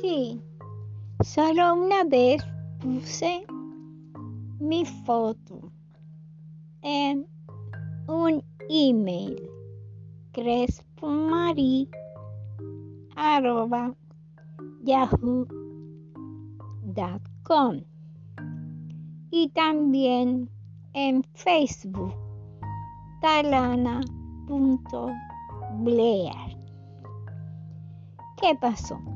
Sí, solo una vez puse mi foto en un email yahoo.com y también en Facebook talana.blair. ¿Qué pasó?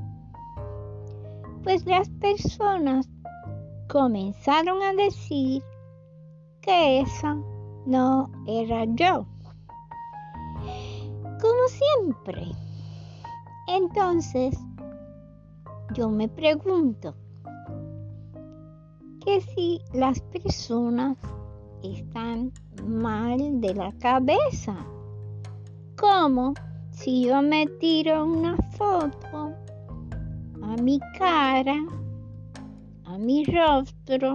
Pues las personas comenzaron a decir que esa no era yo. Como siempre. Entonces, yo me pregunto que si las personas están mal de la cabeza, como si yo me tiro una foto a mi cara, a mi rostro,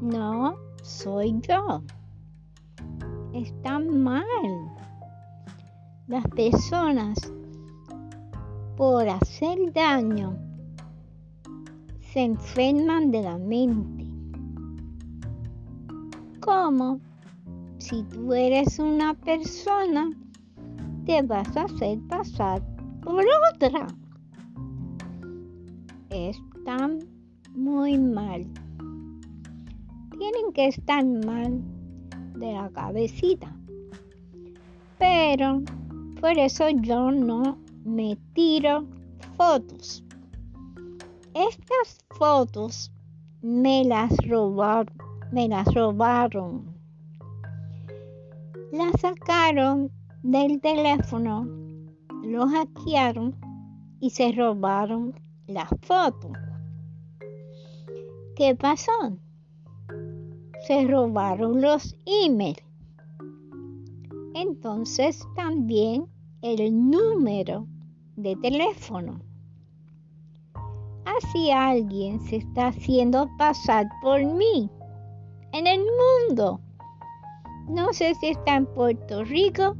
no soy yo. Están mal. Las personas por hacer daño se enferman de la mente. Como si tú eres una persona, te vas a hacer pasar por otra. Están muy mal. Tienen que estar mal de la cabecita. Pero por eso yo no me tiro fotos. Estas fotos me las robaron. Las sacaron del teléfono, lo hackearon y se robaron las fotos. ¿Qué pasó? Se robaron los emails. Entonces también el número de teléfono. Así alguien se está haciendo pasar por mí en el mundo. No sé si está en Puerto Rico,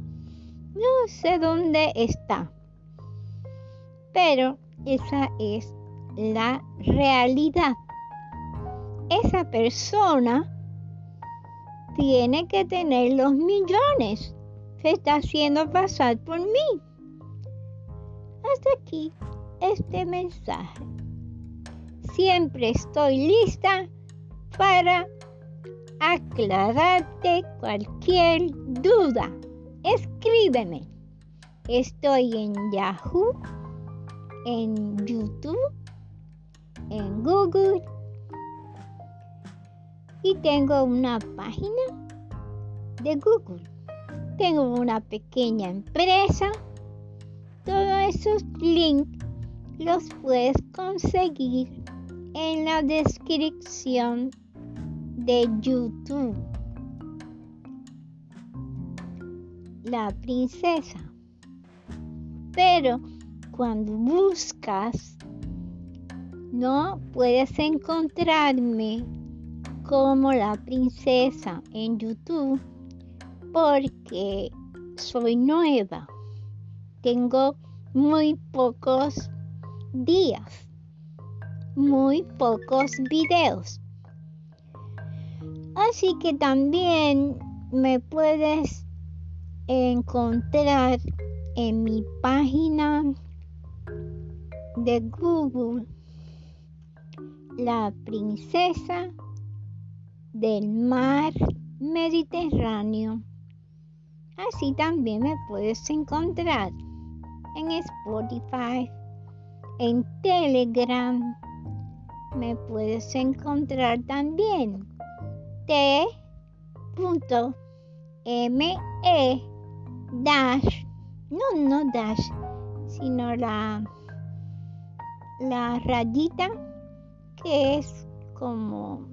no sé dónde está. Pero esa es la realidad. Esa persona tiene que tener los millones. Se está haciendo pasar por mí. Hasta aquí este mensaje. Siempre estoy lista para aclararte cualquier duda. Escríbeme. Estoy en Yahoo, en YouTube, en Google y tengo una página de Google. Tengo una pequeña empresa. Todos esos links los puedes conseguir en la descripción de YouTube. La princesa. Pero cuando buscas, no puedes encontrarme como la princesa en YouTube porque soy nueva. Tengo muy pocos días, muy pocos videos. Así que también me puedes encontrar en mi página de Google La princesa del mar Mediterráneo. Así también me puedes encontrar en Spotify, en Telegram. Me puedes encontrar también t.me dash, no, no dash, sino la, la rayita que es como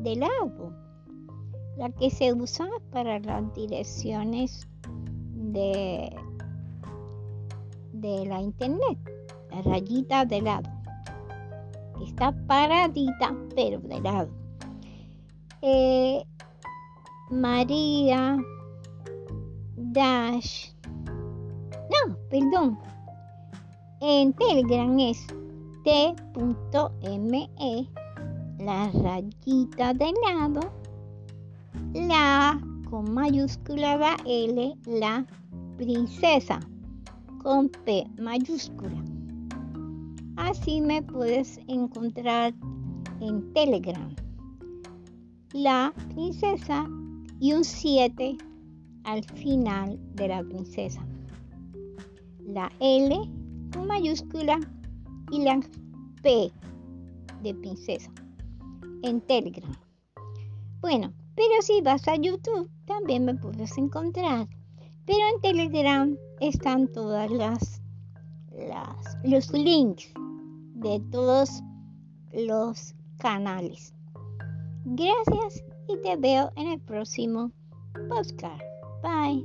de lado, la que se usa para las direcciones de, de la internet, la rayita de lado, está paradita pero de lado. Eh, María Dash. No, perdón. En Telegram es t.me, la rayita de lado, la con mayúscula la L, la princesa con P mayúscula. Así me puedes encontrar en Telegram. La princesa y un 7 al final de la princesa. La L con mayúscula y la P de princesa en Telegram. Bueno, pero si vas a YouTube también me puedes encontrar. Pero en Telegram están todas las, las los links de todos los canales. Gracias y te veo en el próximo podcast. Bye.